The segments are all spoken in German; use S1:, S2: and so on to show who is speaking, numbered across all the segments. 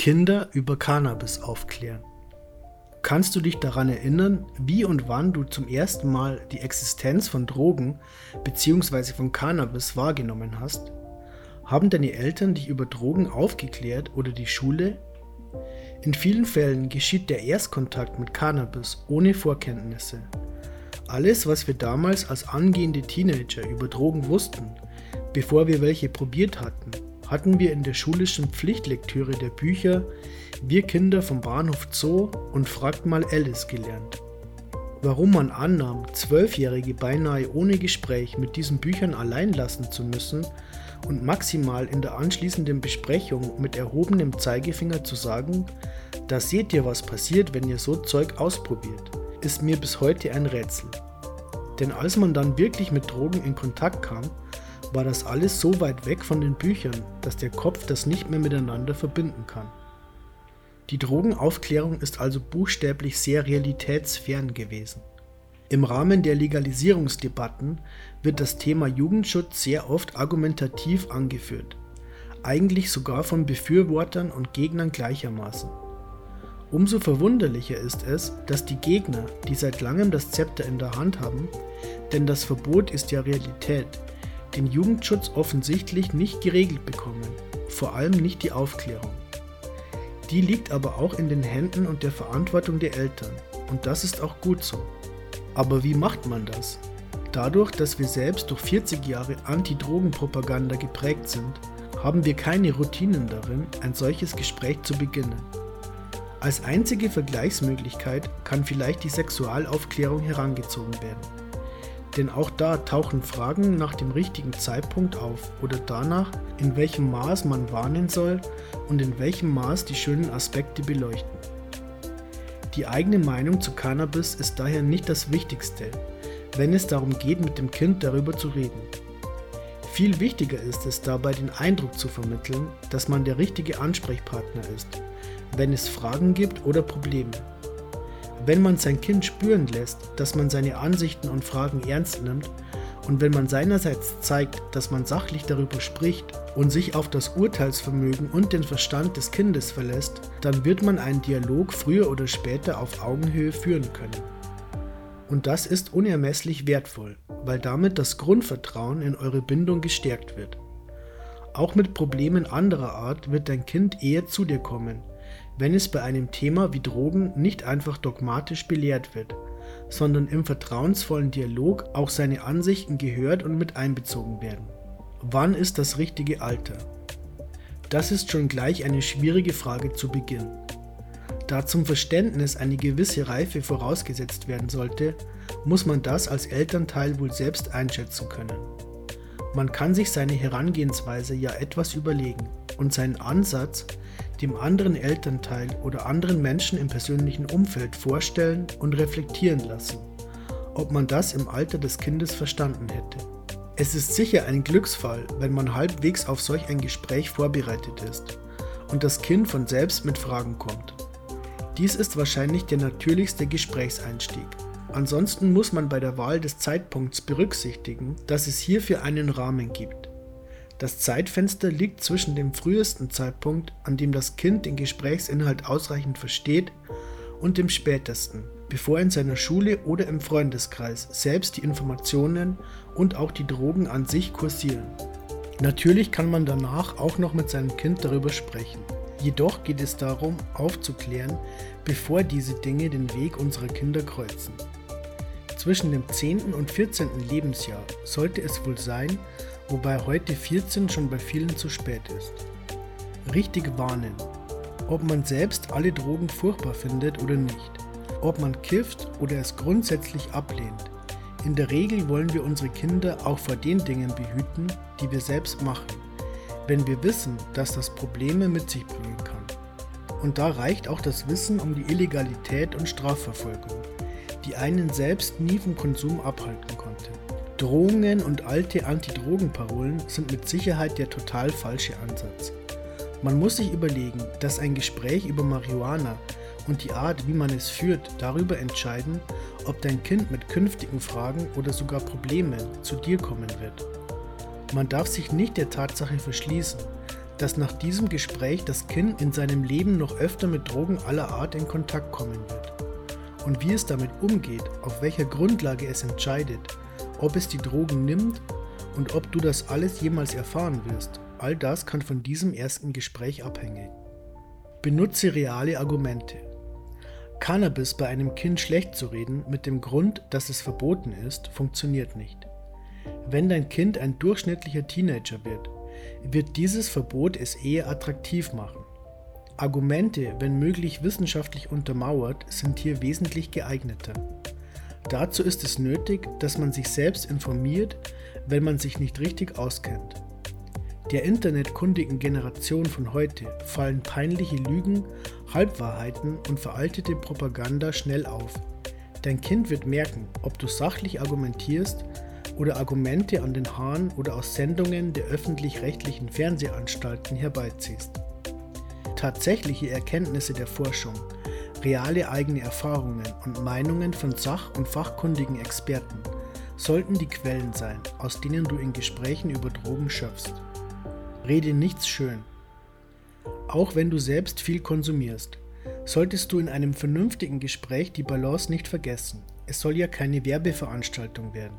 S1: Kinder über Cannabis aufklären. Kannst du dich daran erinnern, wie und wann du zum ersten Mal die Existenz von Drogen bzw. von Cannabis wahrgenommen hast? Haben deine Eltern dich über Drogen aufgeklärt oder die Schule? In vielen Fällen geschieht der Erstkontakt mit Cannabis ohne Vorkenntnisse. Alles, was wir damals als angehende Teenager über Drogen wussten, bevor wir welche probiert hatten, hatten wir in der schulischen Pflichtlektüre der Bücher Wir Kinder vom Bahnhof Zoo und Fragt mal Alice gelernt. Warum man annahm, Zwölfjährige beinahe ohne Gespräch mit diesen Büchern allein lassen zu müssen und maximal in der anschließenden Besprechung mit erhobenem Zeigefinger zu sagen, da seht ihr, was passiert, wenn ihr so Zeug ausprobiert, ist mir bis heute ein Rätsel. Denn als man dann wirklich mit Drogen in Kontakt kam, war das alles so weit weg von den Büchern, dass der Kopf das nicht mehr miteinander verbinden kann. Die Drogenaufklärung ist also buchstäblich sehr realitätsfern gewesen. Im Rahmen der Legalisierungsdebatten wird das Thema Jugendschutz sehr oft argumentativ angeführt, eigentlich sogar von Befürwortern und Gegnern gleichermaßen. Umso verwunderlicher ist es, dass die Gegner, die seit langem das Zepter in der Hand haben, denn das Verbot ist ja Realität, den Jugendschutz offensichtlich nicht geregelt bekommen, vor allem nicht die Aufklärung. Die liegt aber auch in den Händen und der Verantwortung der Eltern und das ist auch gut so. Aber wie macht man das? Dadurch, dass wir selbst durch 40 Jahre Anti-Drogen-Propaganda geprägt sind, haben wir keine Routinen darin, ein solches Gespräch zu beginnen. Als einzige Vergleichsmöglichkeit kann vielleicht die Sexualaufklärung herangezogen werden. Denn auch da tauchen Fragen nach dem richtigen Zeitpunkt auf oder danach, in welchem Maß man warnen soll und in welchem Maß die schönen Aspekte beleuchten. Die eigene Meinung zu Cannabis ist daher nicht das Wichtigste, wenn es darum geht, mit dem Kind darüber zu reden. Viel wichtiger ist es dabei, den Eindruck zu vermitteln, dass man der richtige Ansprechpartner ist, wenn es Fragen gibt oder Probleme. Wenn man sein Kind spüren lässt, dass man seine Ansichten und Fragen ernst nimmt und wenn man seinerseits zeigt, dass man sachlich darüber spricht und sich auf das Urteilsvermögen und den Verstand des Kindes verlässt, dann wird man einen Dialog früher oder später auf Augenhöhe führen können. Und das ist unermesslich wertvoll, weil damit das Grundvertrauen in eure Bindung gestärkt wird. Auch mit Problemen anderer Art wird dein Kind eher zu dir kommen, wenn es bei einem Thema wie Drogen nicht einfach dogmatisch belehrt wird, sondern im vertrauensvollen Dialog auch seine Ansichten gehört und mit einbezogen werden. Wann ist das richtige Alter? Das ist schon gleich eine schwierige Frage zu Beginn. Da zum Verständnis eine gewisse Reife vorausgesetzt werden sollte, muss man das als Elternteil wohl selbst einschätzen können. Man kann sich seine Herangehensweise ja etwas überlegen und seinen Ansatz dem anderen Elternteil oder anderen Menschen im persönlichen Umfeld vorstellen und reflektieren lassen, ob man das im Alter des Kindes verstanden hätte. Es ist sicher ein Glücksfall, wenn man halbwegs auf solch ein Gespräch vorbereitet ist und das Kind von selbst mit Fragen kommt. Dies ist wahrscheinlich der natürlichste Gesprächseinstieg. Ansonsten muss man bei der Wahl des Zeitpunkts berücksichtigen, dass es hierfür einen Rahmen gibt. Das Zeitfenster liegt zwischen dem frühesten Zeitpunkt, an dem das Kind den Gesprächsinhalt ausreichend versteht, und dem spätesten, bevor in seiner Schule oder im Freundeskreis selbst die Informationen und auch die Drogen an sich kursieren. Natürlich kann man danach auch noch mit seinem Kind darüber sprechen. Jedoch geht es darum, aufzuklären, bevor diese Dinge den Weg unserer Kinder kreuzen. Zwischen dem 10. und 14. Lebensjahr sollte es wohl sein, wobei heute 14 schon bei vielen zu spät ist. Richtig warnen, ob man selbst alle Drogen furchtbar findet oder nicht, ob man kifft oder es grundsätzlich ablehnt. In der Regel wollen wir unsere Kinder auch vor den Dingen behüten, die wir selbst machen, wenn wir wissen, dass das Probleme mit sich bringen kann. Und da reicht auch das Wissen um die Illegalität und Strafverfolgung, die einen selbst nie vom Konsum abhalten. Drohungen und alte Anti-Drogen-Parolen sind mit Sicherheit der total falsche Ansatz. Man muss sich überlegen, dass ein Gespräch über Marihuana und die Art, wie man es führt, darüber entscheiden, ob dein Kind mit künftigen Fragen oder sogar Problemen zu dir kommen wird. Man darf sich nicht der Tatsache verschließen, dass nach diesem Gespräch das Kind in seinem Leben noch öfter mit Drogen aller Art in Kontakt kommen wird. Und wie es damit umgeht, auf welcher Grundlage es entscheidet, ob es die Drogen nimmt und ob du das alles jemals erfahren wirst, all das kann von diesem ersten Gespräch abhängen. Benutze reale Argumente. Cannabis bei einem Kind schlecht zu reden mit dem Grund, dass es verboten ist, funktioniert nicht. Wenn dein Kind ein durchschnittlicher Teenager wird, wird dieses Verbot es eher attraktiv machen. Argumente, wenn möglich wissenschaftlich untermauert, sind hier wesentlich geeigneter. Dazu ist es nötig, dass man sich selbst informiert, wenn man sich nicht richtig auskennt. Der internetkundigen Generation von heute fallen peinliche Lügen, Halbwahrheiten und veraltete Propaganda schnell auf. Dein Kind wird merken, ob du sachlich argumentierst oder Argumente an den Haaren oder aus Sendungen der öffentlich-rechtlichen Fernsehanstalten herbeiziehst. Tatsächliche Erkenntnisse der Forschung, reale eigene Erfahrungen und Meinungen von sach- und fachkundigen Experten sollten die Quellen sein, aus denen du in Gesprächen über Drogen schöpfst. Rede nichts schön. Auch wenn du selbst viel konsumierst, solltest du in einem vernünftigen Gespräch die Balance nicht vergessen. Es soll ja keine Werbeveranstaltung werden.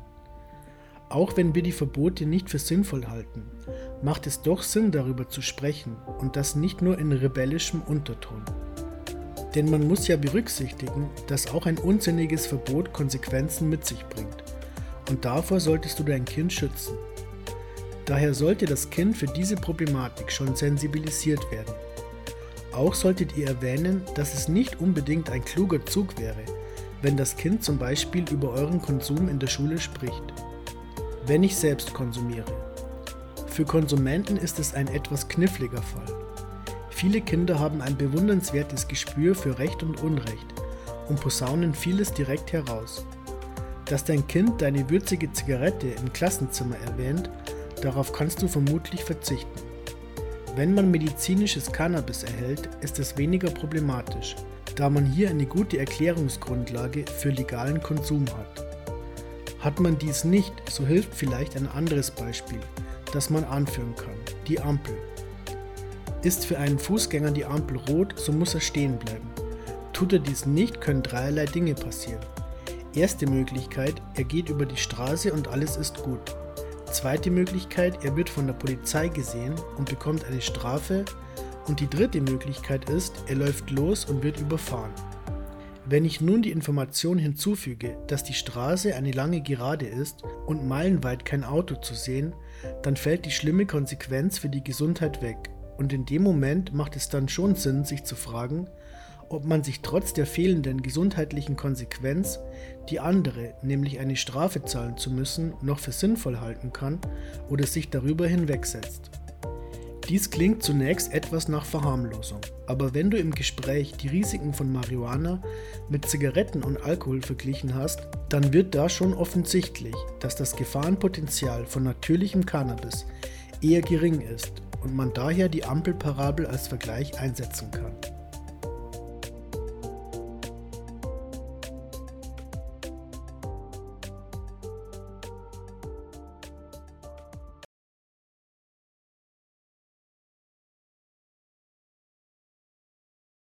S1: Auch wenn wir die Verbote nicht für sinnvoll halten, macht es doch Sinn, darüber zu sprechen und das nicht nur in rebellischem Unterton. Denn man muss ja berücksichtigen, dass auch ein unsinniges Verbot Konsequenzen mit sich bringt. Und davor solltest du dein Kind schützen. Daher sollte das Kind für diese Problematik schon sensibilisiert werden. Auch solltet ihr erwähnen, dass es nicht unbedingt ein kluger Zug wäre, wenn das Kind zum Beispiel über euren Konsum in der Schule spricht. Wenn ich selbst konsumiere. Für Konsumenten ist es ein etwas kniffliger Fall. Viele Kinder haben ein bewundernswertes Gespür für Recht und Unrecht und posaunen vieles direkt heraus. Dass dein Kind deine würzige Zigarette im Klassenzimmer erwähnt, Darauf kannst du vermutlich verzichten. Wenn man medizinisches Cannabis erhält, ist es weniger problematisch, da man hier eine gute Erklärungsgrundlage für legalen Konsum hat. Hat man dies nicht, so hilft vielleicht ein anderes Beispiel, das man anführen kann, die Ampel. Ist für einen Fußgänger die Ampel rot, so muss er stehen bleiben. Tut er dies nicht, können dreierlei Dinge passieren. Erste Möglichkeit, er geht über die Straße und alles ist gut. Zweite Möglichkeit, er wird von der Polizei gesehen und bekommt eine Strafe. Und die dritte Möglichkeit ist, er läuft los und wird überfahren. Wenn ich nun die Information hinzufüge, dass die Straße eine lange Gerade ist und meilenweit kein Auto zu sehen, dann fällt die schlimme Konsequenz für die Gesundheit weg. Und in dem Moment macht es dann schon Sinn, sich zu fragen, ob man sich trotz der fehlenden gesundheitlichen Konsequenz die andere, nämlich eine Strafe zahlen zu müssen, noch für sinnvoll halten kann oder sich darüber hinwegsetzt. Dies klingt zunächst etwas nach Verharmlosung, aber wenn du im Gespräch die Risiken von Marihuana mit Zigaretten und Alkohol verglichen hast, dann wird da schon offensichtlich, dass das Gefahrenpotenzial von natürlichem Cannabis eher gering ist und man daher die Ampelparabel als Vergleich einsetzen kann.